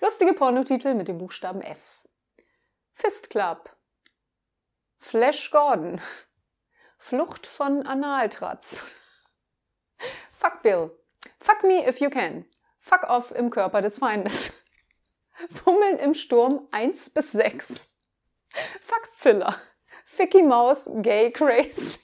Lustige Pornotitel mit dem Buchstaben F. Fist Club. Flash Gordon. Flucht von Analtratz. Fuck Bill. Fuck me if you can. Fuck off im Körper des Feindes. Fummeln im Sturm 1 bis 6. Fuckzilla. Ficky Maus, gay crazy.